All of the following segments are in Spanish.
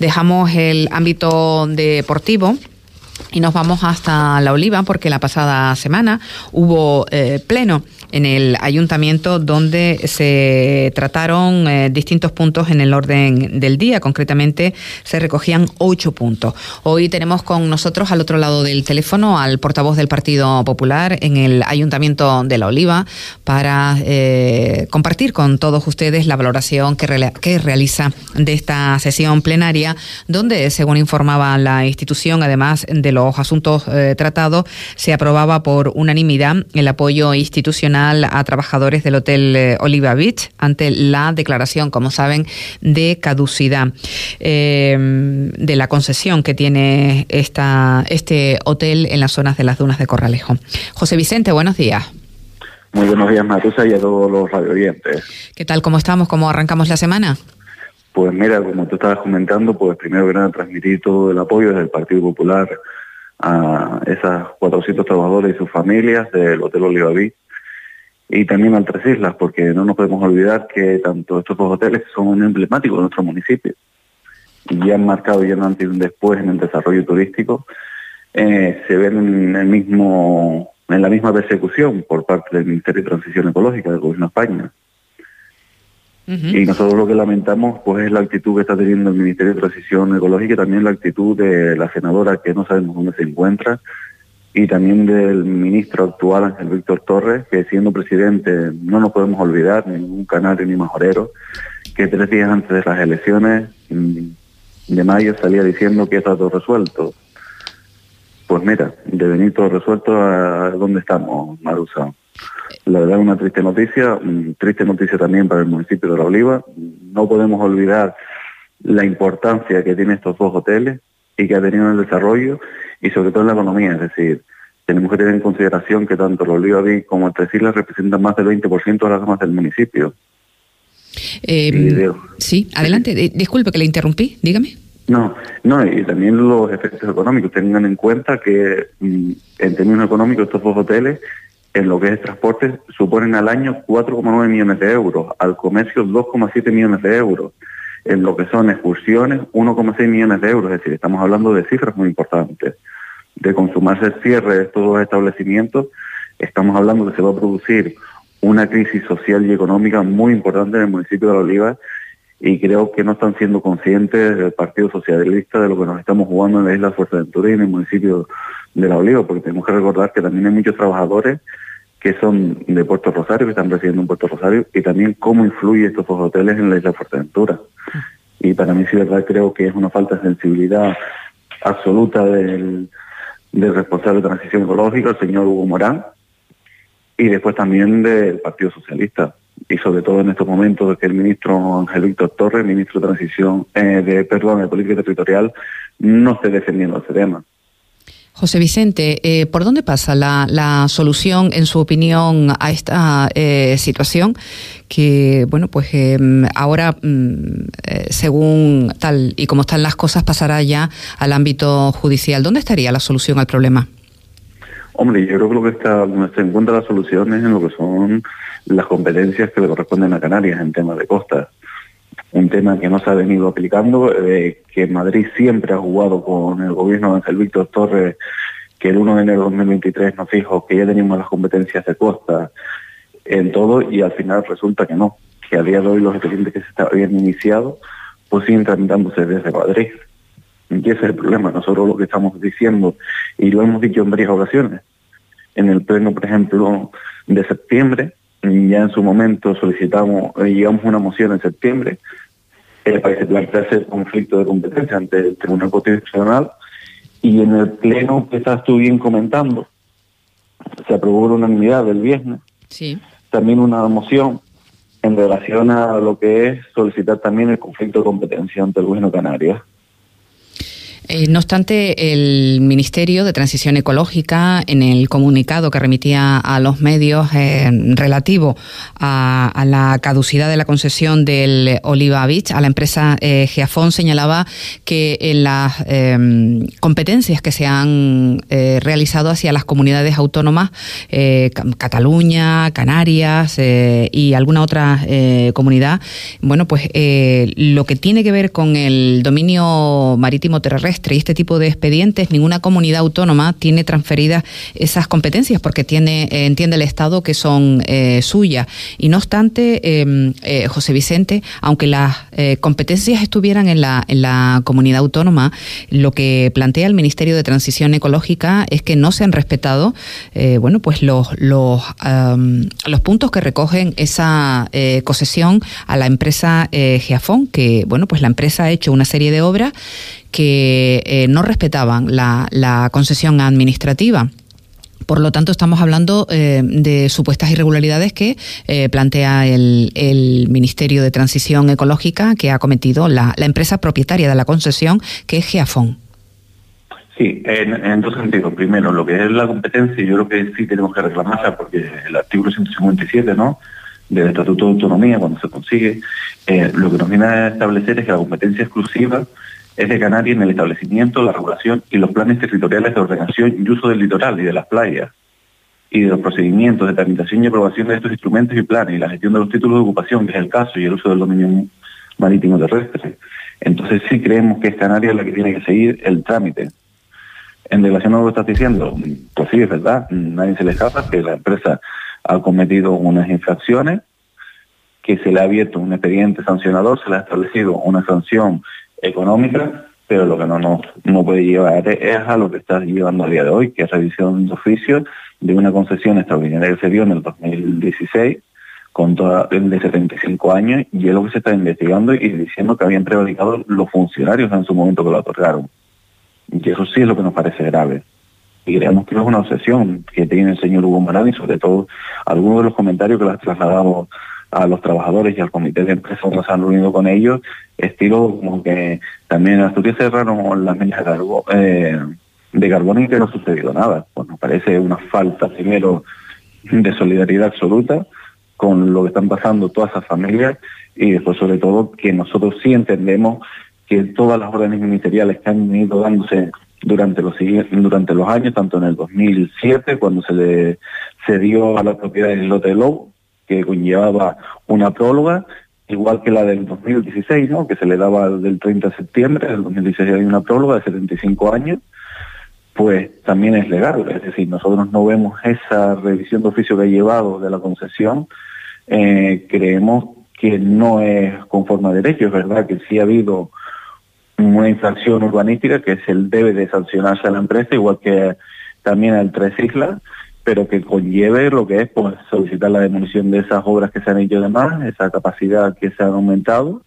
Dejamos el ámbito deportivo y nos vamos hasta La Oliva porque la pasada semana hubo eh, pleno en el ayuntamiento donde se trataron eh, distintos puntos en el orden del día. Concretamente se recogían ocho puntos. Hoy tenemos con nosotros al otro lado del teléfono al portavoz del Partido Popular en el ayuntamiento de La Oliva para eh, compartir con todos ustedes la valoración que, que realiza de esta sesión plenaria donde, según informaba la institución, además de los asuntos eh, tratados, se aprobaba por unanimidad el apoyo institucional a trabajadores del Hotel eh, Oliva Beach ante la declaración, como saben, de caducidad eh, de la concesión que tiene esta, este hotel en las zonas de las dunas de Corralejo. José Vicente, buenos días. Muy buenos días, Matusa, y a todos los radioyentes. ¿Qué tal? ¿Cómo estamos? ¿Cómo arrancamos la semana? Pues mira, como tú estabas comentando, pues primero que nada transmitir todo el apoyo desde el Partido Popular a esas 400 trabajadores y sus familias del Hotel Oliva Beach y también al Tres Islas, porque no nos podemos olvidar que tanto estos dos hoteles son emblemáticos de nuestro municipio y han marcado ya un antes y un después en el desarrollo turístico, eh, se ven en el mismo en la misma persecución por parte del Ministerio de Transición Ecológica del Gobierno de España. Y nosotros lo que lamentamos pues es la actitud que está teniendo el Ministerio de Transición Ecológica y también la actitud de la senadora que no sabemos dónde se encuentra, y también del ministro actual, Ángel Víctor Torres, que siendo presidente no nos podemos olvidar, ni ningún canario ni majorero, que tres días antes de las elecciones de mayo salía diciendo que está todo resuelto. Pues mira, de venir todo resuelto a dónde estamos, Marusa. La verdad es una triste noticia, triste noticia también para el municipio de La Oliva. No podemos olvidar la importancia que tienen estos dos hoteles y que ha tenido en el desarrollo y sobre todo en la economía, es decir, tenemos que tener en consideración que tanto los Oliva como el Tres Islas representan más del 20% de las gamas del municipio. Eh, sí, adelante, disculpe que le interrumpí, dígame. No, no, y también los efectos económicos. Tengan en cuenta que mm, en términos económicos estos dos hoteles, en lo que es transporte, suponen al año 4,9 millones de euros, al comercio 2,7 millones de euros, en lo que son excursiones 1,6 millones de euros, es decir, estamos hablando de cifras muy importantes. De consumarse el cierre de estos dos establecimientos, estamos hablando que se va a producir una crisis social y económica muy importante en el municipio de La Oliva y creo que no están siendo conscientes del Partido Socialista de lo que nos estamos jugando en la isla de Fuerteventura y en el municipio de La Oliva, porque tenemos que recordar que también hay muchos trabajadores que son de Puerto Rosario, que están residiendo en Puerto Rosario, y también cómo influye estos hoteles en la isla de Fuerteventura. Y para mí sí, verdad, creo que es una falta de sensibilidad absoluta del, del responsable de transición ecológica, el señor Hugo Morán, y después también del Partido Socialista. Y sobre todo en estos momentos que el ministro Ángel Víctor Torres, ministro de Transición, eh, de perdón, de Política Territorial, no esté defendiendo ese tema. José Vicente, eh, ¿por dónde pasa la, solución, en su opinión, a esta eh, situación que, bueno, pues em, ahora, mm, eh, según tal y como están las cosas, pasará ya al ámbito judicial? ¿Dónde estaría la solución al problema? Hombre, yo creo que lo que está, donde se encuentra la solución es en lo que son las competencias que le corresponden a Canarias en temas de costas un tema que no se ha venido aplicando, eh, que Madrid siempre ha jugado con el gobierno de Ángel Víctor Torres, que el 1 de enero de 2023 nos dijo que ya teníamos las competencias de costa en todo y al final resulta que no, que a día de hoy los expedientes que se habían iniciado pues siguen tramitándose desde Madrid. Y ese es el problema, nosotros lo que estamos diciendo, y lo hemos dicho en varias ocasiones, en el pleno, por ejemplo, de septiembre, ya en su momento solicitamos, eh, llegamos una moción en septiembre eh, para que se plantease el conflicto de competencia ante el Tribunal Constitucional y en el pleno que estás tú bien comentando, se aprobó una unanimidad del viernes, sí. también una moción en relación a lo que es solicitar también el conflicto de competencia ante el gobierno Canarias. Eh, no obstante, el Ministerio de Transición Ecológica, en el comunicado que remitía a los medios eh, relativo a, la caducidad de la concesión del Oliva Beach a la empresa eh, Geafón, señalaba que en las competencias que se han realizado hacia las comunidades autónomas, Cataluña, Canarias y alguna otra comunidad, bueno, pues lo que tiene que ver con el dominio marítimo terrestre, y este tipo de expedientes, ninguna comunidad autónoma tiene transferidas esas competencias porque tiene, eh, entiende el Estado que son eh, suyas. Y no obstante, em, eh, José Vicente, aunque las competencias estuvieran en la, en la comunidad autónoma, lo que plantea el Ministerio de Transición Ecológica es que no se han respetado bueno, pues los, los, los puntos que recogen esa concesión a la empresa Geafón, que bueno, pues la empresa ha hecho una serie de obras que eh, no respetaban la, concesión administrativa. Por lo tanto, estamos hablando eh, de supuestas irregularidades que eh, plantea el, Ministerio de Transición Ecológica que ha cometido la, empresa propietaria de la concesión, que es Geafón. Sí, en, dos sentidos. Primero, lo que es la competencia, yo creo que sí tenemos que reclamarla porque el artículo 157, ¿no? del Estatuto de Autonomía, cuando se consigue, lo que nos viene a establecer es que la competencia exclusiva es de Canarias en el establecimiento, la regulación y los planes territoriales de ordenación y uso del litoral y de las playas, y de los procedimientos de tramitación y aprobación de estos instrumentos y planes, y la gestión de los títulos de ocupación, que es el caso, y el uso del dominio marítimo terrestre. Entonces sí creemos que es Canarias la que tiene que seguir el trámite. En relación a lo que estás diciendo, pues sí, es verdad, nadie se le escapa que la empresa ha cometido unas infracciones, que se le ha abierto un expediente sancionador, se le ha establecido una sanción económica, pero lo que no nos no puede llevar es a lo que está llevando a día de hoy, que es revisión de oficio de una concesión extraordinaria que se dio en el 2016 con toda, de 75 años y es lo que se está investigando y diciendo que habían prevaricado los funcionarios en su momento que lo otorgaron. Y eso sí es lo que nos parece grave. Y creemos que es una obsesión que tiene el señor Hugo Morán y sobre todo algunos de los comentarios que las trasladamos a los trabajadores y al comité de empresa cuando se han reunido con ellos, estilo como que también en Asturias cerraron las medidas de, carbono, eh, de carbono y que no ha sucedido nada. Pues nos parece una falta primero de solidaridad absoluta con lo que están pasando todas esas familias y después sobre todo que nosotros sí entendemos que todas las órdenes ministeriales que han ido dándose durante los durante los años, tanto en el 2007 cuando se le cedió a la propiedad del lote de Lobo, que conllevaba una próloga, igual que la del 2016, ¿no? que se le daba del 30 de septiembre, del 2016 hay una próloga de 75 años, pues también es legal. Es decir, nosotros no vemos esa revisión de oficio que ha llevado de la concesión, eh, creemos que no es conforme a derecho. Es verdad que sí ha habido una infracción urbanística que es el debe de sancionarse a la empresa, igual que también al Tres Islas, pero que conlleve lo que es pues, solicitar la demolición de esas obras que se han hecho de más, esa capacidad que se ha aumentado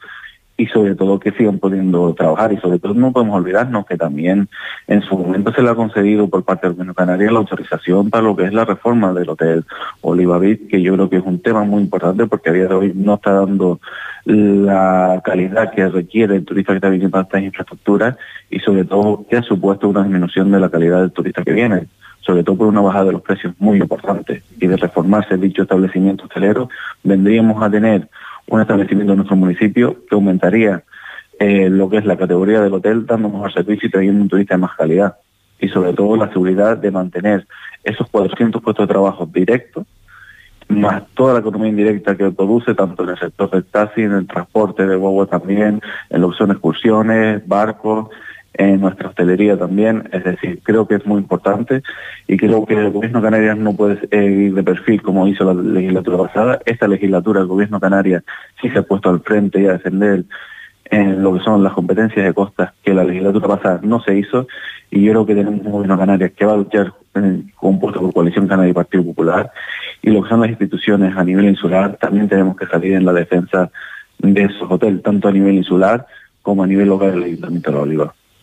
y sobre todo que sigan pudiendo trabajar y sobre todo no podemos olvidarnos que también en su momento se le ha concedido por parte del gobierno canario la autorización para lo que es la reforma del hotel Oliva que yo creo que es un tema muy importante porque a día de hoy no está dando la calidad que requiere el turista que está viniendo a estas infraestructuras y sobre todo que ha supuesto una disminución de la calidad del turista que viene sobre todo por una bajada de los precios muy importante. Y de reformarse dicho establecimiento hotelero, vendríamos a tener un establecimiento en nuestro municipio que aumentaría eh, lo que es la categoría del hotel, dando mejor servicio y trayendo un turista de más calidad. Y sobre todo la seguridad de mantener esos 400 puestos de trabajo directos, más toda la economía indirecta que produce, tanto en el sector del taxi, en el transporte de guagua también, en lo que son excursiones, barcos, en nuestra hostelería también, es decir, creo que es muy importante y creo que el gobierno Canarias no puede ir de perfil como hizo la legislatura pasada. Esta legislatura el gobierno Canarias sí se ha puesto al frente y a defender en lo que son las competencias de costas que la legislatura pasada no se hizo y yo creo que tenemos un gobierno Canarias que va a luchar compuesto por Coalición Canaria y Partido Popular y lo que son las instituciones a nivel insular también tenemos que salir en la defensa de esos hoteles, tanto a nivel insular como a nivel local del Ayuntamiento de la Oliva.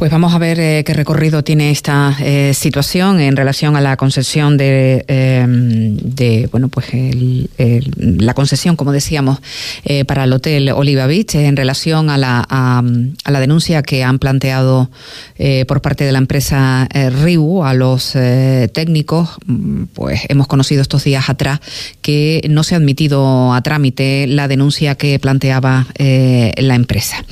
Pues vamos a ver eh, qué recorrido tiene esta eh, situación en relación a la concesión de, em, bueno, pues la concesión, como decíamos, eh, para el hotel Oliva Beach en relación a la, a, la denuncia que han planteado por parte de la empresa RIU a los técnicos. Pues hemos conocido estos días atrás que no se ha admitido a trámite la denuncia que planteaba la empresa.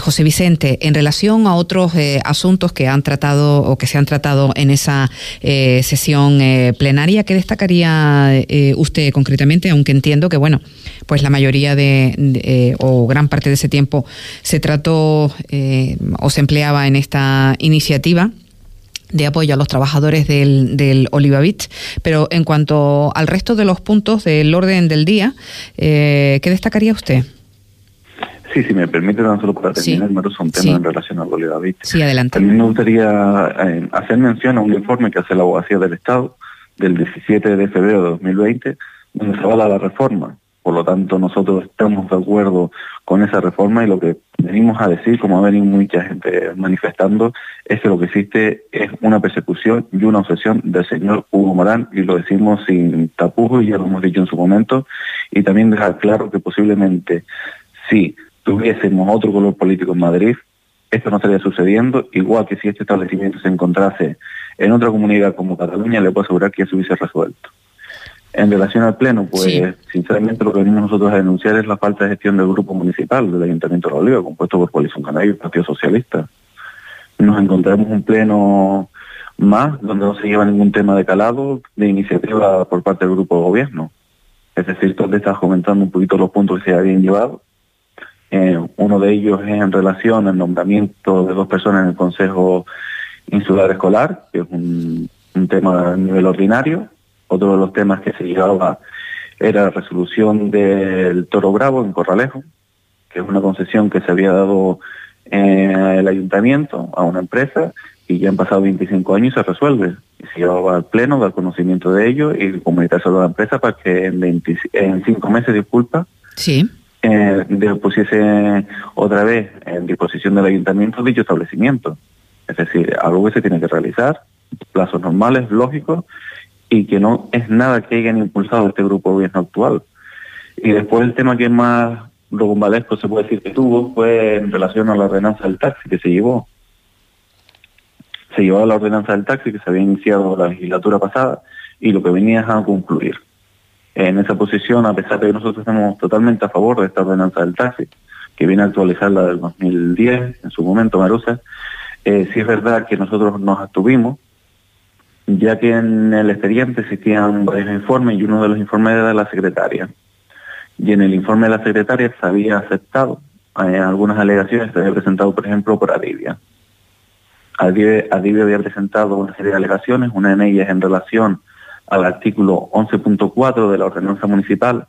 José Vicente, en relación a otros eh, asuntos que han tratado o que se han tratado en esa eh, sesión eh, plenaria. ¿Qué destacaría usted concretamente? Aunque entiendo que, bueno, pues la mayoría de, o gran parte de ese tiempo se trató o se empleaba en esta iniciativa de apoyo a los trabajadores del, del Oliva Beach. Pero en cuanto al resto de los puntos del orden del día, ¿qué destacaría usted? Sí, si me permite tan solo para terminar, sí. un tema en relación al Bolívar Sí, adelante. También me gustaría eh, hacer mención a un informe que hace la abogacía del Estado del 17 de febrero de 2020, donde se avala la reforma. Por lo tanto, nosotros estamos de acuerdo con esa reforma y lo que venimos a decir, como ha venido mucha gente manifestando, es que lo que existe es una persecución y una obsesión del señor Hugo Morán, y lo decimos sin tapujos, y ya lo hemos dicho en su momento, y también dejar claro que posiblemente sí tuviésemos otro color político en Madrid, esto no estaría sucediendo, igual que si este establecimiento se encontrase en otra comunidad como Cataluña, le puedo asegurar que ya se hubiese resuelto. En relación al Pleno, pues sinceramente lo que venimos nosotros a denunciar es la falta de gestión del grupo municipal del Ayuntamiento de La Oliva, compuesto por Coalición Canaria y Partido Socialista. Nos encontramos un Pleno más donde no se lleva ningún tema de calado de iniciativa por parte del grupo de gobierno. Es decir, donde estás comentando un poquito los puntos que se habían llevado eh, uno de ellos es en relación al nombramiento de dos personas en el Consejo Insular Escolar, que es un, tema a nivel ordinario. Otro de los temas que se llevaba era la resolución del Toro Bravo en Corralejo, que es una concesión que se había dado en el ayuntamiento a una empresa y ya han pasado 25 años y se resuelve. Se llevaba al pleno, dar conocimiento de ello y comunicarse a la empresa para que en, en cinco meses, disculpa, sí eh, pusiese otra vez en disposición del ayuntamiento dicho establecimiento. Es decir, algo que se tiene que realizar, plazos normales, lógicos, y que no es nada que hayan impulsado este grupo de gobierno actual. Y después el tema que más rogumbalesco se puede decir que tuvo fue en relación a la ordenanza del taxi que se llevó. Se llevó la ordenanza del taxi que se había iniciado la legislatura pasada y lo que venía es a concluir en esa posición, a pesar de que nosotros estamos totalmente a favor de esta ordenanza del taxi, que viene a actualizar la del 2010, en su momento, Marusa, eh, sí es verdad que nosotros nos abstuvimos, ya que en el expediente existían varios informes y uno de los informes era de la secretaria. Y en el informe de la secretaria se había aceptado eh, algunas alegaciones se había presentado, por ejemplo, por Adivia. Adivia, Adivia había presentado una serie de alegaciones, una de ellas en relación al artículo 11.4 de la ordenanza municipal,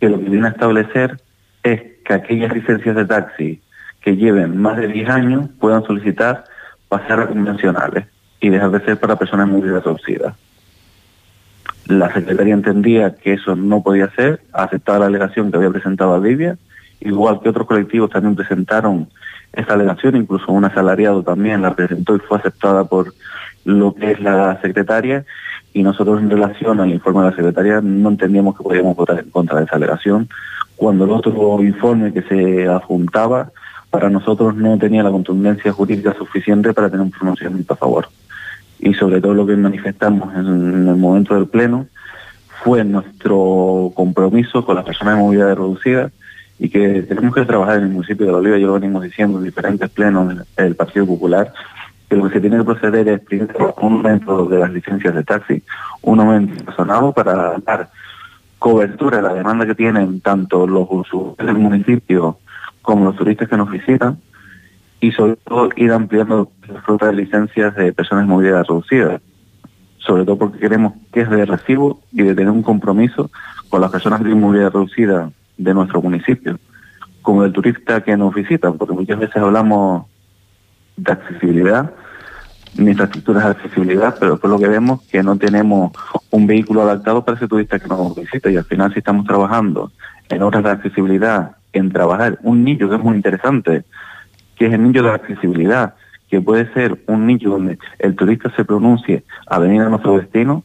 que lo que viene a establecer es que aquellas licencias de taxi que lleven más de 10 años puedan solicitar pasar a convencionales y dejar de ser para personas muy reducidas. La Secretaría entendía que eso no podía ser, aceptaba la alegación que había presentado a Libia, igual que otros colectivos también presentaron esta alegación, incluso un asalariado también la presentó y fue aceptada por lo que es la secretaria, y nosotros en relación al informe de la secretaria no entendíamos que podíamos votar en contra de esa alegación, cuando el otro informe que se adjuntaba para nosotros no tenía la contundencia jurídica suficiente para tener un pronunciamiento a favor. Y sobre todo lo que manifestamos en el momento del Pleno fue nuestro compromiso con las personas de movilidad reducida y que tenemos que trabajar en el municipio de La Oliva, ya lo venimos diciendo en diferentes plenos del Partido Popular, que lo que se tiene que proceder es primero un aumento de las licencias de taxi, un aumento razonado para dar cobertura a la demanda que tienen tanto los usuarios del municipio como los turistas que nos visitan y sobre todo ir ampliando la flota de licencias de personas de movilidad reducida, sobre todo porque queremos que es de recibo y de tener un compromiso con las personas de movilidad reducida de nuestro municipio, como el turista que nos visita, porque muchas veces hablamos de accesibilidad, ni infraestructuras de accesibilidad, pero por lo que vemos que no tenemos un vehículo adaptado para ese turista que nos visita y al final si estamos trabajando en obras de accesibilidad, en trabajar un nicho que es muy interesante, que es el nicho de accesibilidad, que puede ser un nicho donde el turista se pronuncie a venir a nuestro destino,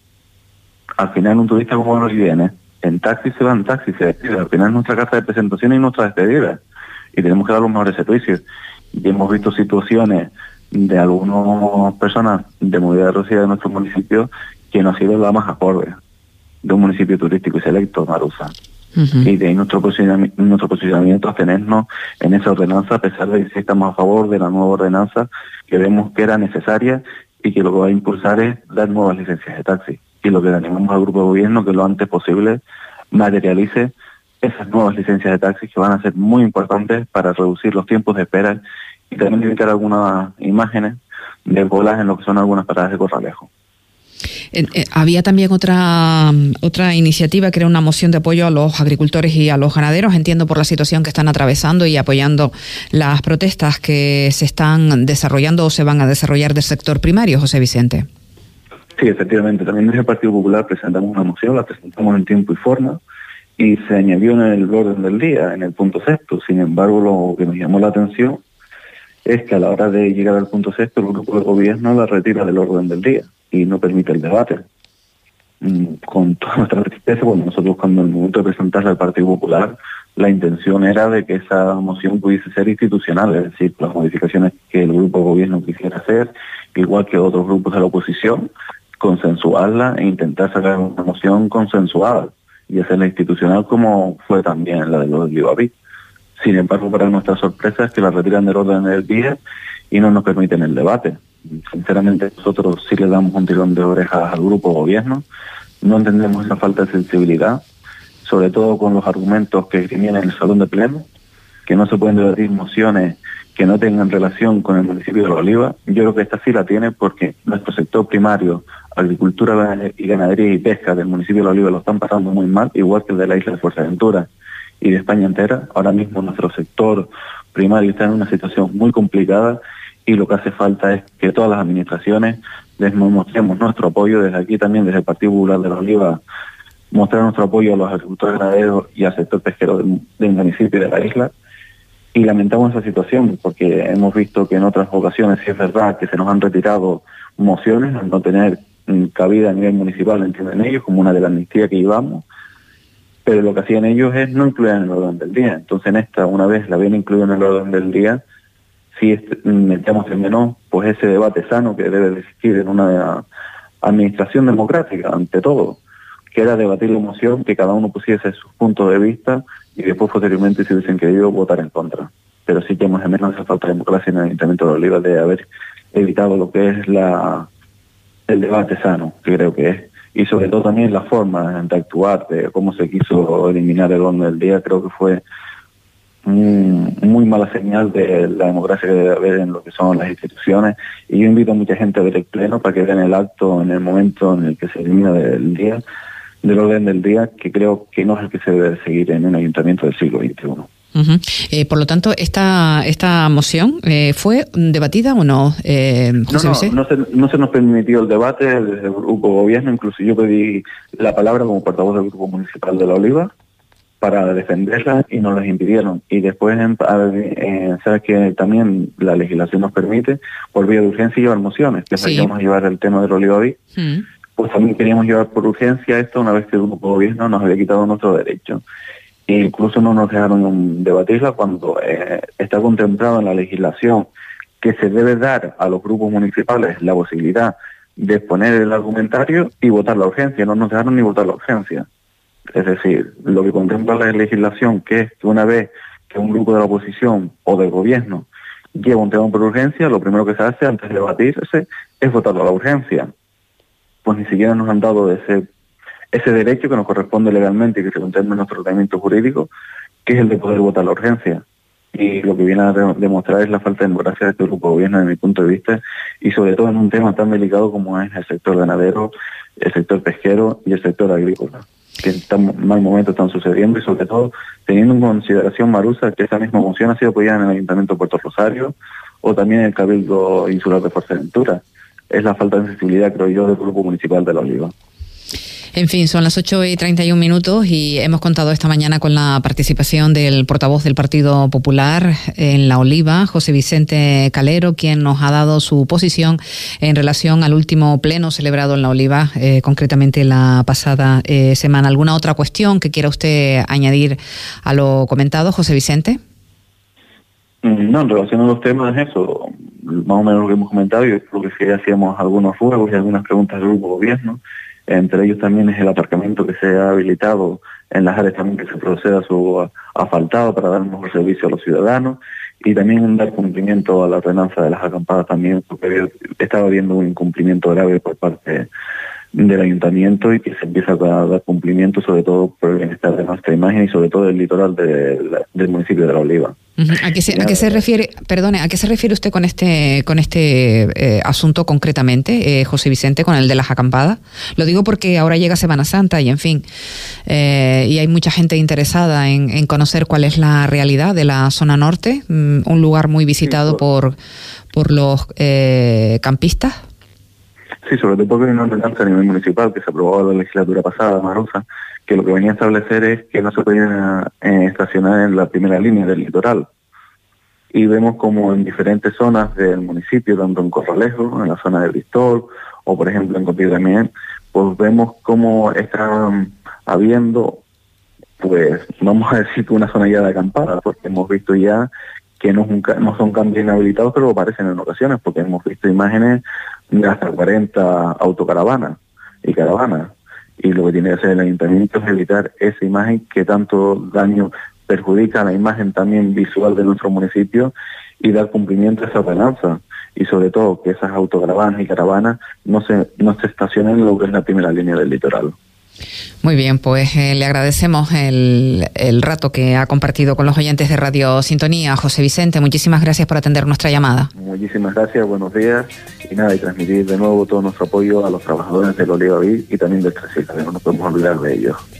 al final un turista como nos viene, en taxi se va en taxi, se despide, al final es nuestra casa de presentación y nuestra despedida, y tenemos que dar los mejores servicios. Y hemos visto situaciones de algunas personas de movilidad reducida de nuestro municipio que no ha sido la más acorde de un municipio turístico y selecto, Marusa. Y de ahí nuestro posicionamiento, nuestro posicionamiento a tenernos en esa ordenanza, a pesar de que estamos a favor de la nueva ordenanza, que vemos que era necesaria y que lo que va a impulsar es dar nuevas licencias de taxi. Y lo que le animamos al grupo de gobierno que lo antes posible materialice esas nuevas licencias de taxi que van a ser muy importantes para reducir los tiempos de espera y también evitar algunas imágenes de bolas en lo que son algunas paradas de corralejo. Eh, eh, había también otra, otra iniciativa que era una moción de apoyo a los agricultores y a los ganaderos, entiendo por la situación que están atravesando y apoyando las protestas que se están desarrollando o se van a desarrollar del sector primario, José Vicente. Sí, efectivamente. También desde el Partido Popular presentamos una moción, la presentamos en tiempo y forma y se añadió en el orden del día, en el punto sexto. Sin embargo, lo que nos llamó la atención es que a la hora de llegar al punto sexto, el grupo de gobierno la retira del orden del día y no permite el debate. Mm, con toda nuestra tristeza, bueno, nosotros cuando en el momento de presentarla al Partido Popular, la intención era de que esa moción pudiese ser institucional, es decir, las modificaciones que el grupo de gobierno quisiera hacer, igual que otros grupos de la oposición, consensuarla e intentar sacar una moción consensuada y hacerla institucional como fue también la de los Libaví. Sin embargo, para nuestra sorpresa es que la retiran del orden del día y no nos permiten el debate. Sinceramente, nosotros sí le damos un tirón de orejas al grupo gobierno. No entendemos esa falta de sensibilidad, sobre todo con los argumentos que vienen en el salón de pleno, que no se pueden debatir mociones que no tengan relación con el municipio de La Oliva. Yo creo que esta sí la tiene porque nuestro sector primario, agricultura y ganadería y pesca del municipio de La Oliva lo están pasando muy mal, igual que el de la isla de Fuerteventura y de España entera. Ahora mismo nuestro sector primario está en una situación muy complicada y lo que hace falta es que todas las administraciones les mostremos nuestro apoyo desde aquí también, desde el Partido Popular de la Oliva, mostrar nuestro apoyo a los agricultores ganaderos y al sector pesquero del, municipio y de la isla. Y lamentamos esa situación porque hemos visto que en otras ocasiones sí es verdad que se nos han retirado mociones al no tener mm, cabida a nivel municipal, entienden ellos, como una de la amnistía que llevamos pero lo que hacían ellos es no incluir en el orden del día. Entonces en esta, una vez la habían incluido en el orden del día, si metemos en menos pues ese debate sano que debe existir en una administración democrática, ante todo, que era debatir la moción, que cada uno pusiese sus puntos de vista y después posteriormente si hubiesen querido votar en contra. Pero sí que hemos en menos falta de democracia en el Ayuntamiento de Oliva de haber evitado lo que es la el debate sano, que creo que es. Y sobre todo también la forma de actuar, de cómo se quiso eliminar el orden del día, creo que fue muy mala señal de la democracia que debe haber en lo que son las instituciones. Y yo invito a mucha gente a ver el pleno para que vean el acto en el momento en el que se elimina del día, del orden del día, que creo que no es el que se debe seguir en un ayuntamiento del siglo XXI. Eh, por lo tanto, esta esta moción eh, fue debatida o no, eh, no, no, se, no, se, nos permitió el debate desde el grupo gobierno, incluso yo pedí la palabra como portavoz del grupo municipal de La Oliva para defenderla y nos las impidieron. Y después, eh, sabes que también la legislación nos permite, por vía de urgencia, llevar mociones, que sí. a llevar el tema del Oliva Pues también queríamos llevar por urgencia esto una vez que el grupo gobierno nos había quitado nuestro derecho incluso no nos dejaron debatirla cuando eh, está contemplado en la legislación que se debe dar a los grupos municipales la posibilidad de exponer el argumentario y votar la urgencia. No nos dejaron ni votar la urgencia. Es decir, lo que contempla la legislación, que es que una vez que un grupo de la oposición o del gobierno lleva un tema por urgencia, lo primero que se hace antes de debatirse es votarlo a la urgencia. Pues ni siquiera nos han dado ese ese derecho que nos corresponde legalmente y que se contempla en nuestro tratamiento jurídico, que es el de poder votar la urgencia. Y lo que viene a demostrar es la falta de democracia de este grupo de gobierno, desde mi punto de vista, y sobre todo en un tema tan delicado como es el sector ganadero, el sector pesquero y el sector agrícola, que en tan mal momento están sucediendo y sobre todo teniendo en consideración, Marusa, que esa misma moción ha sido apoyada en el Ayuntamiento de Puerto Rosario o también en el Cabildo Insular de Fuerteventura. Es la falta de sensibilidad, creo yo, del Grupo Municipal de la Oliva. En fin, son las 8 y 31 minutos y hemos contado esta mañana con la participación del portavoz del Partido Popular en La Oliva, José Vicente Calero, quien nos ha dado su posición en relación al último pleno celebrado en La Oliva, eh, concretamente la pasada eh, semana. ¿Alguna otra cuestión que quiera usted añadir a lo comentado, José Vicente? Mm, no, en relación a los temas, eso, más o menos lo que hemos comentado, y creo que sí hacíamos algunos juegos y algunas preguntas del grupo gobierno. Entre ellos también es el aparcamiento que se ha habilitado en las áreas también que se proceda a su asfaltado para dar un mejor servicio a los ciudadanos y también dar cumplimiento a la ordenanza de las acampadas también, porque estaba habiendo un incumplimiento grave por parte del ayuntamiento y que se empieza a dar cumplimiento sobre todo por el bienestar de nuestra imagen y sobre todo del litoral del municipio de La Oliva. ¿A qué, se, ¿A qué se refiere, perdone, a qué se refiere usted con este con este eh, asunto concretamente, eh, José Vicente, con el de las acampadas? Lo digo porque ahora llega Semana Santa y en fin, eh, y hay mucha gente interesada en, conocer cuál es la realidad de la zona norte, mm, un lugar muy visitado por, por los campistas. Sí, sobre todo porque hay una ordenanza a nivel municipal que se aprobó la legislatura pasada, Marosa, que lo que venía a establecer es que no se podían eh, estacionar en la primera línea del litoral. Y vemos como en diferentes zonas del municipio, tanto en Corralejo, en la zona de Bristol, o por ejemplo en Copiapó también, pues vemos cómo están habiendo, pues vamos a decir una zona ya de acampada, porque hemos visto ya que no, no son cambios inhabilitados, pero aparecen en ocasiones, porque hemos visto imágenes hasta 40 autocaravanas y caravanas. Y lo que tiene que hacer el ayuntamiento es evitar esa imagen que tanto daño perjudica a la imagen también visual de nuestro municipio y dar cumplimiento a esa ordenanza. Y sobre todo que esas autocaravanas y caravanas no se, no se estacionen en lo que es la primera línea del litoral. Muy bien, pues eh, le agradecemos el, el, rato que ha compartido con los oyentes de Radio Sintonía. José Vicente, muchísimas gracias por atender nuestra llamada. Muchísimas gracias, buenos días. Y nada, y transmitir de nuevo todo nuestro apoyo a los trabajadores del Oliva y también del Tresita, no nos podemos olvidar de ellos.